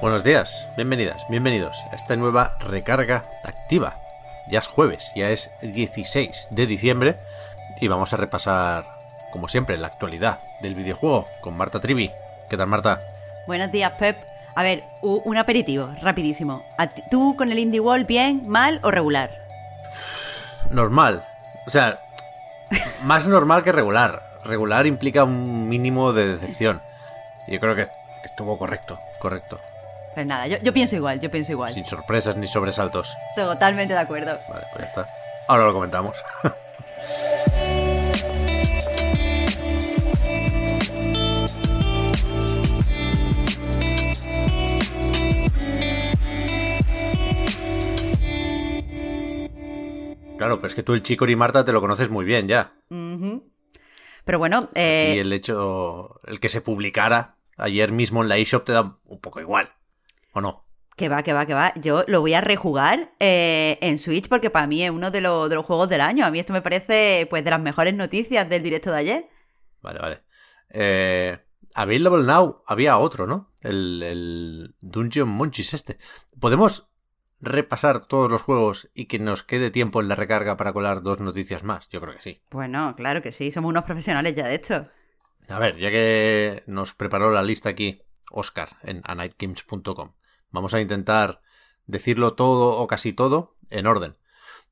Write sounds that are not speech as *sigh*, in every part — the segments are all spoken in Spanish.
Buenos días, bienvenidas, bienvenidos a esta nueva recarga activa. Ya es jueves, ya es 16 de diciembre y vamos a repasar, como siempre, la actualidad del videojuego con Marta Trivi. ¿Qué tal, Marta? Buenos días, Pep. A ver, un aperitivo, rapidísimo. ¿A ti- ¿Tú con el Indie Wall bien, mal o regular? *sighs* Normal. O sea, *laughs* más normal que regular. Regular implica un mínimo de decepción. Yo creo que estuvo correcto, correcto. Pues nada, yo, yo pienso igual, yo pienso igual. Sin sorpresas ni sobresaltos. Totalmente de acuerdo. Vale, pues ya está. Ahora lo comentamos. *laughs* Claro, pero es que tú el Chico y Marta te lo conoces muy bien ya. Pero bueno, eh, y el hecho, el que se publicara ayer mismo en la eShop te da un poco igual. ¿O no? que va, que va, que va. Yo lo voy a rejugar eh, en Switch porque para mí es uno de, los- de los juegos del año. A mí esto me parece pues de las mejores noticias del directo de ayer. Vale, vale. Eh, Available Now había otro, ¿no? El, el Dungeon Munchies este. ¿Podemos repasar todos los juegos y que nos quede tiempo en la recarga para colar dos noticias más? Yo creo que sí. Bueno, claro que sí, somos unos profesionales ya de esto. A ver, ya que nos preparó la lista aquí Oscar en anightgames.com, vamos a intentar decirlo todo o casi todo en orden.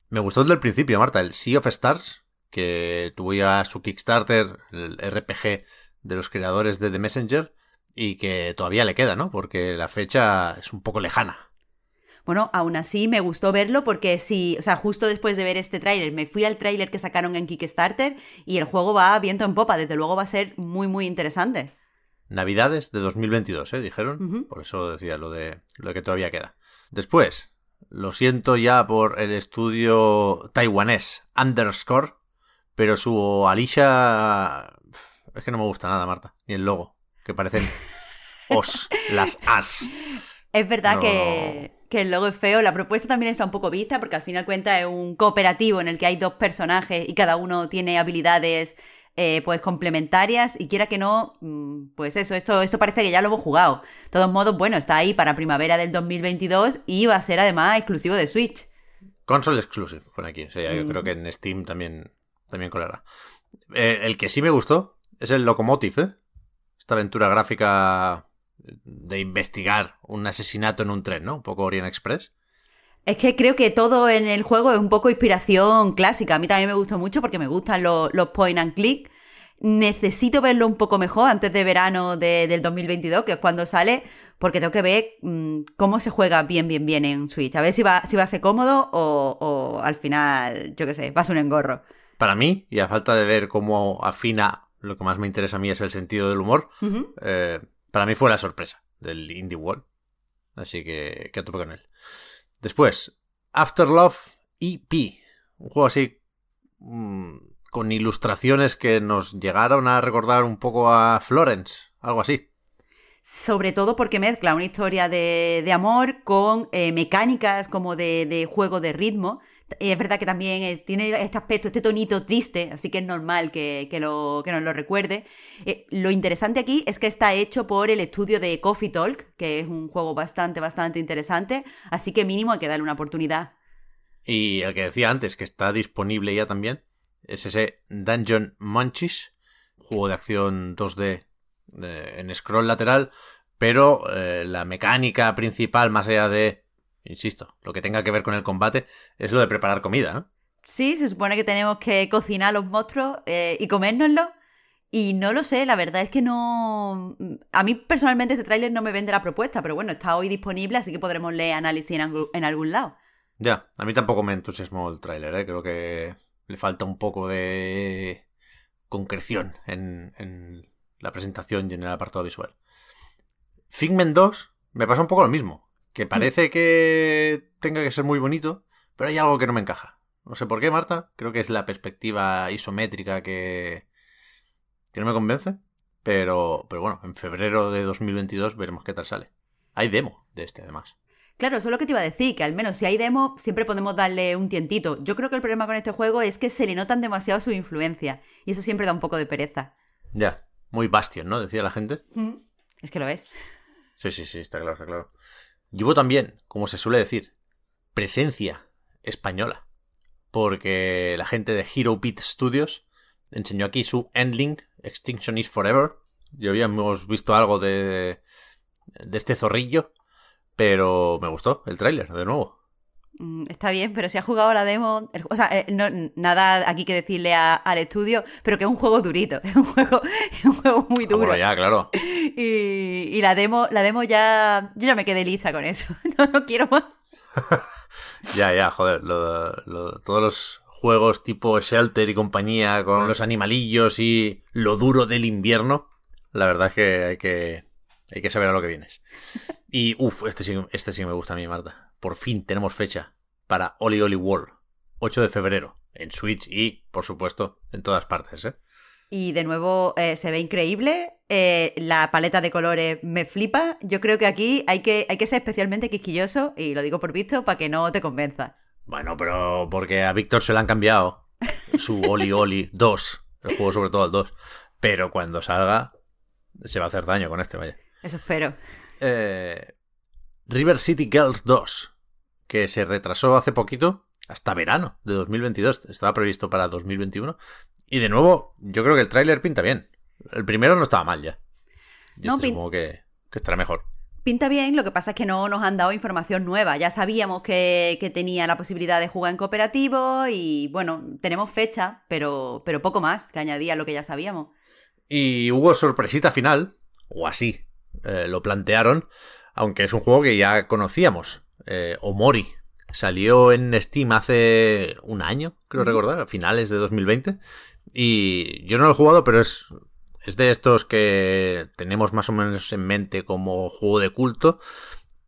Me gustó desde el principio, Marta, el Sea of Stars, que tuvo ya su Kickstarter, el RPG de los creadores de The Messenger, y que todavía le queda, ¿no? Porque la fecha es un poco lejana. Bueno, aún así me gustó verlo porque sí, o sea, justo después de ver este tráiler, me fui al tráiler que sacaron en Kickstarter y el juego va viento en popa, desde luego va a ser muy, muy interesante. Navidades de 2022, ¿eh? Dijeron. Ujú. Por eso decía lo de, lo de que todavía queda. Después, lo siento ya por el estudio taiwanés Underscore, pero su Alicia... Es que no me gusta nada, Marta. Ni el logo, que parecen *laughs* os, las as. Es verdad No. que, que el logo es feo, la propuesta también está un poco vista porque al final cuenta es un cooperativo en el que hay dos personajes y cada uno tiene habilidades eh, pues complementarias y quiera que no, mm, pues eso, esto, esto parece que ya lo hemos jugado. De todos modos, bueno, está ahí para primavera del 2022 y va a ser además exclusivo de Switch. Console exclusive, pone aquí. O sea, yo creo que en Steam también, también colará. Eh, el que sí me gustó es el Locomotive, ¿eh? Esta aventura gráfica de investigar un asesinato en un tren, ¿no? Un poco Orient Express. Es que creo que todo en el juego es un poco inspiración clásica. A mí también me gustó mucho porque me gustan los, los point and click. Necesito verlo un poco mejor antes de verano de- del 2022, que es cuando sale, porque tengo que ver mm, cómo se juega bien, bien, bien en Switch. A ver si va, si va a ser cómodo o, o al final, yo qué sé, va a ser un engorro. Para mí, y a falta de ver cómo afina, lo que más me interesa a mí es el sentido del humor, eh, para mí fue la sorpresa del Indie Wall. Así que, que tope con él. Después, Afterlove EP. Un juego así mm, con ilustraciones que nos llegaron a recordar un poco a Florence, algo así. Sobre todo porque mezcla una historia de, de amor con eh, mecánicas como de, de juego de ritmo. Es verdad que también eh, tiene este aspecto, este tonito triste, así que es normal que, que lo, que nos lo recuerde. Eh, lo interesante aquí es que está hecho por el estudio de Coffee Talk, que es un juego bastante, bastante interesante, así que mínimo hay que darle una oportunidad. Y el que decía antes, que está disponible ya también, es ese Dungeon Munchies, juego de acción 2D eh, en scroll lateral, pero la mecánica principal, más allá de, insisto, lo que tenga que ver con el combate, es lo de preparar comida, ¿no? Sí, se supone que tenemos que cocinar los monstruos eh, y comérnoslos. Y no lo sé, la verdad es que no... A mí personalmente este tráiler no me vende la propuesta, pero bueno, está hoy disponible, así que podremos leer análisis en algún lado. Ya, a mí tampoco me entusiasmó el tráiler, ¿eh? Creo que le falta un poco de concreción en, en la presentación y en el apartado visual. Figment 2 me pasa un poco lo mismo, que parece que tenga que ser muy bonito, pero hay algo que no me encaja. No sé por qué, Marta. Creo que es la perspectiva isométrica que, que no me convence. Pero, pero bueno, en febrero de 2022 veremos qué tal sale. Hay demo de este, además. Claro, eso es lo que te iba a decir, que al menos si hay demo, siempre podemos darle un tientito. Yo creo que el problema con este juego es que se le notan demasiado su influencia. Y eso siempre da un poco de pereza. Ya, muy Bastion, ¿no? Decía la gente. Mm, Es que lo es. Sí, sí, sí, está claro, está claro. Llevo también, como se suele decir, presencia española. Porque la gente de Hero Beat Studios enseñó aquí su Endling, Extinction is Forever. Ya habíamos visto algo de, de este zorrillo, pero me gustó el tráiler, de nuevo. Mm, Está bien, pero si has jugado la demo, el- o sea, eh, no, nada aquí que decirle a- al estudio, pero que es un juego durito, *laughs* es un juego, es un juego muy Ah, duro. bueno, ya, claro. *laughs* Y, y la demo, la demo ya, yo ya me quedé lisa con eso, *laughs* no, no quiero más. Ya, ya, joder. lo- lo- todos los juegos tipo Shelter y compañía con los animalillos y lo duro del invierno, la verdad es que hay que, hay que saber a lo que vienes. Y uff, este sí, este sí me gusta a mí, Marta. Por fin tenemos fecha para Oli Oli World. 8 de febrero. En Switch y, por supuesto, en todas partes, ¿eh? Y de nuevo eh, se ve increíble, eh, la paleta de colores me flipa, yo creo que aquí hay que, hay que ser especialmente quisquilloso, y lo digo por visto, para que no te convenza. Bueno, pero porque a Víctor se le han cambiado su Oli Oli 2. El juego sobre todo el 2. Pero cuando salga, se va a hacer daño con este, vaya. Eso espero. eh, River City Girls 2, que se retrasó hace poquito hasta verano de 2022. Estaba previsto para 2021. Y de nuevo, yo creo que el tráiler pinta bien. El primero no estaba mal ya. Y No, este supongo que, que estará mejor. Pinta bien, lo que pasa es que no nos han dado información nueva. Ya sabíamos que, que tenía la posibilidad de jugar en cooperativo y bueno, tenemos fecha, pero, pero poco más que añadir a lo que ya sabíamos. Y hubo sorpresita final, o así eh, lo plantearon, aunque es un juego que ya conocíamos. Eh, Omori salió en Steam hace un año, creo recordar, a finales de 2020. Y yo no lo he jugado, pero es, es de estos que tenemos más o menos en mente como juego de culto,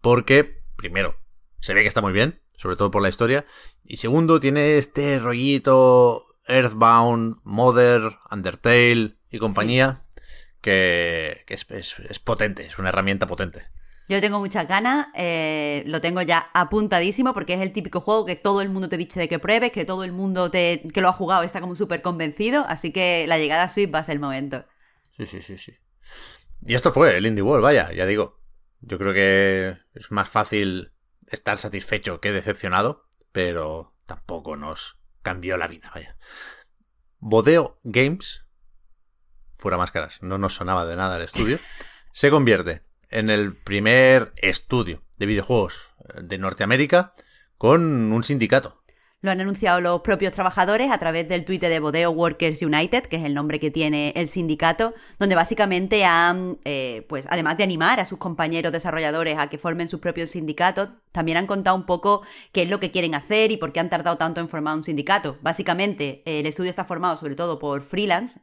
porque, primero, se ve que está muy bien, sobre todo por la historia, y segundo, tiene este rollito Earthbound, Mother, Undertale y compañía, que, que es, es- es potente, es una herramienta potente. Yo tengo muchas ganas, eh, lo tengo ya apuntadísimo porque es el típico juego que todo el mundo te dice de que pruebes, que todo el mundo te, que lo ha jugado está como súper convencido, así que la llegada a Switch va a ser el momento. Sí, sí, sí, sí. Y esto fue el Indie World, vaya, ya digo. Yo creo que es más fácil estar satisfecho que decepcionado, pero tampoco nos cambió la vida, vaya. Bodeo Games, fuera máscaras, no nos sonaba de nada el estudio, *laughs* se convierte en el primer estudio de videojuegos de Norteamérica con un sindicato. Lo han anunciado los propios trabajadores a través del tuit de Bodeo Workers United, que es el nombre que tiene el sindicato, donde básicamente han, eh, pues además de animar a sus compañeros desarrolladores a que formen sus propios sindicatos, también han contado un poco qué es lo que quieren hacer y por qué han tardado tanto en formar un sindicato. Básicamente, eh, el estudio está formado sobre todo por freelance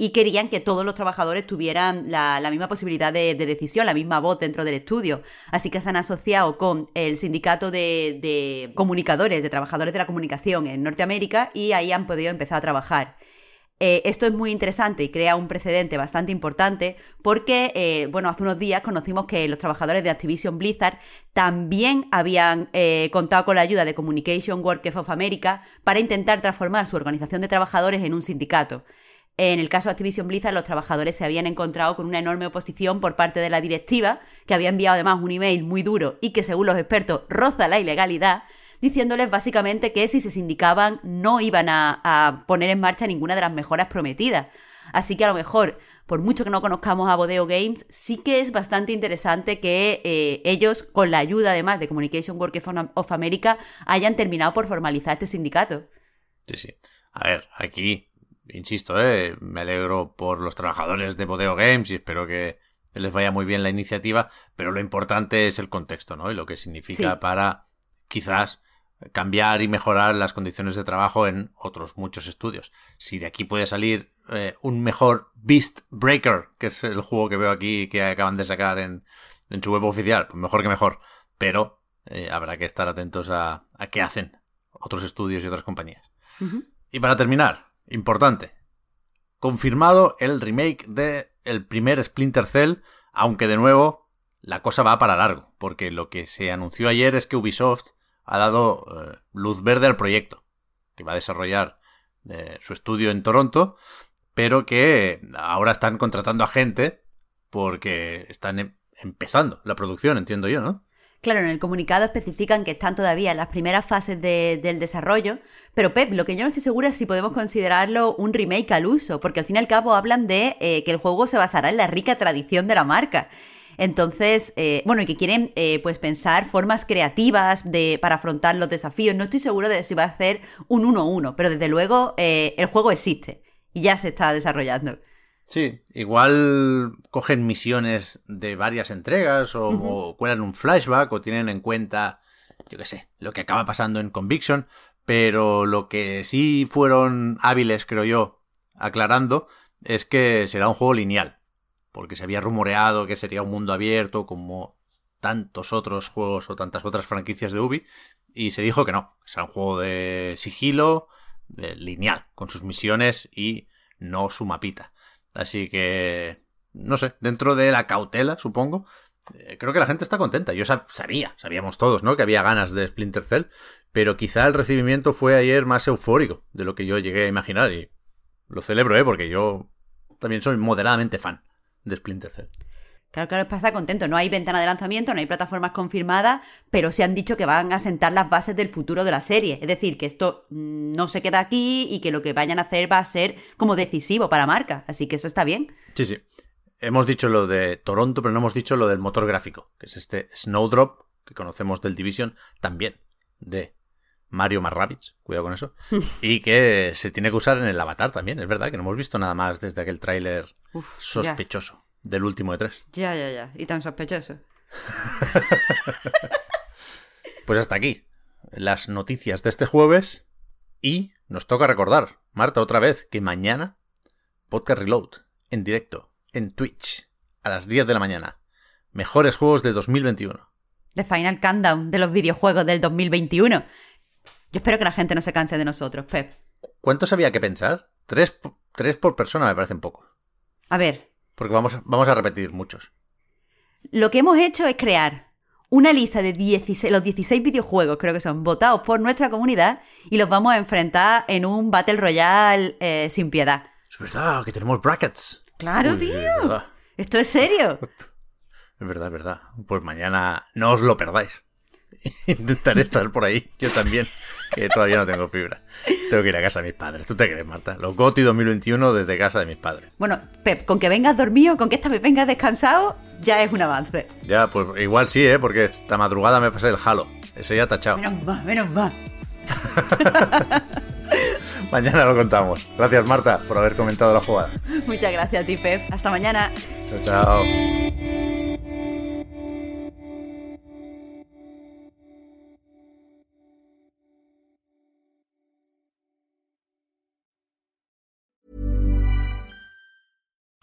y querían que todos los trabajadores tuvieran la, la misma posibilidad de, de decisión, la misma voz dentro del estudio. Así que se han asociado con el sindicato de, de comunicadores, de trabajadores de la comunicación en Norteamérica y ahí han podido empezar a trabajar. Eh, esto es muy interesante y crea un precedente bastante importante porque, eh, bueno, hace unos días conocimos que los trabajadores de Activision Blizzard también habían eh, contado con la ayuda de Communication Workers of America para intentar transformar su organización de trabajadores en un sindicato. En el caso de Activision Blizzard, los trabajadores se habían encontrado con una enorme oposición por parte de la directiva, que había enviado además un email muy duro y que, según los expertos, roza la ilegalidad, diciéndoles básicamente que si se sindicaban no iban a, poner en marcha ninguna de las mejoras prometidas. Así que a lo mejor, por mucho que no conozcamos a Bodeo Games, sí que es bastante interesante que eh, ellos, con la ayuda además de Communication Workers of America, hayan terminado por formalizar este sindicato. Sí, sí. A ver, aquí, insisto, ¿eh? me alegro por los trabajadores de Bodeo Games y espero que les vaya muy bien la iniciativa, pero lo importante es el contexto, ¿no? Y lo que significa Sí. para quizás cambiar y mejorar las condiciones de trabajo en otros muchos estudios. Si de aquí puede salir eh, un mejor Beast Breaker, que es el juego que veo aquí que acaban de sacar en, su web oficial, pues mejor que mejor. Pero eh, habrá que estar atentos a, a, qué hacen otros estudios y otras compañías. Y para terminar, importante, confirmado el remake de el primer Splinter Cell, aunque de nuevo la cosa va para largo, porque lo que se anunció ayer es que Ubisoft ha dado eh, luz verde al proyecto, que va a desarrollar eh, su estudio en Toronto, pero que ahora están contratando a gente porque están em, empezando la producción, entiendo yo, ¿no? Claro, en el comunicado especifican que están todavía en las primeras fases del desarrollo, pero Pep, lo que yo no estoy segura es si podemos considerarlo un remake al uso, porque al fin y al cabo hablan de eh, que el juego se basará en la rica tradición de la marca. Entonces, eh, bueno, y que quieren eh, pues pensar formas creativas de, para afrontar los desafíos. No estoy seguro de si va a ser un 1-1, pero desde luego el juego existe y ya se está desarrollando. Sí, igual cogen misiones de varias entregas o, cuelan un flashback o tienen en cuenta, yo qué sé, lo que acaba pasando en Conviction, pero lo que sí fueron hábiles, creo yo, aclarando, es que será un juego lineal, porque se había rumoreado que sería un mundo abierto como tantos otros juegos o tantas otras franquicias de Ubi, y se dijo que no, será un juego de sigilo, de lineal, con sus misiones y no su mapita. Así que, no sé, dentro de la cautela, supongo, eh, creo que la gente está contenta. Yo sabía, sabíamos todos, ¿no? Que había ganas de Splinter Cell, pero quizá el recibimiento fue ayer más eufórico de lo que yo llegué a imaginar y lo celebro, ¿eh? Porque yo también soy moderadamente fan de Splinter Cell. Claro, claro, pasa contento. No hay ventana de lanzamiento, no hay plataformas confirmadas, pero se han dicho que van a sentar las bases del futuro de la serie. Es decir, que esto mm, no se queda aquí y que lo que vayan a hacer va a ser como decisivo para marca. Así que eso está bien. Sí, sí. Hemos dicho lo de Toronto, pero no hemos dicho lo del motor gráfico, que es este Snowdrop, que conocemos del Division, también de Mario Marravich, cuidado con eso, *laughs* y que se tiene que usar en el avatar también, es verdad, que no hemos visto nada más desde aquel tráiler sospechoso. Del último de tres. Ya, ya, ya. Y tan sospechoso. *laughs* pues hasta aquí. Las noticias de este jueves. Y nos toca recordar, Marta, otra vez, que mañana Podcast Reload, en directo, en Twitch, a las 10 de la mañana. Mejores juegos de 2021. The Final Countdown de los videojuegos del 2021. Yo espero que la gente no se canse de nosotros, Pep. ¿Cuántos había que pensar? Tres, tres por persona me parecen pocos. A ver, porque vamos, vamos a repetir muchos. Lo que hemos hecho es crear una lista de los 16 videojuegos, creo que son, votados por nuestra comunidad y los vamos a enfrentar en un Battle Royale eh, sin piedad. Es verdad, que tenemos brackets. Claro, tío. Esto es serio. *laughs* Es verdad, es verdad. Pues mañana no os lo perdáis. *laughs* Intentaré estar por ahí, yo también, que todavía no tengo fibra. Tengo que ir a casa de mis padres. ¿Tú te crees, Marta? Los GOTI 2021 desde casa de mis padres. Bueno, Pep, con que vengas dormido, con que esta vez vengas descansado, ya es un avance. Ya, pues igual sí, ¿eh? Porque esta madrugada me pasé el halo. Ese ya tachado. Menos mal, menos mal. *laughs* mañana lo contamos. Gracias, Marta, por haber comentado la jugada. Muchas gracias a ti, Pep. Hasta mañana. Chao, chao.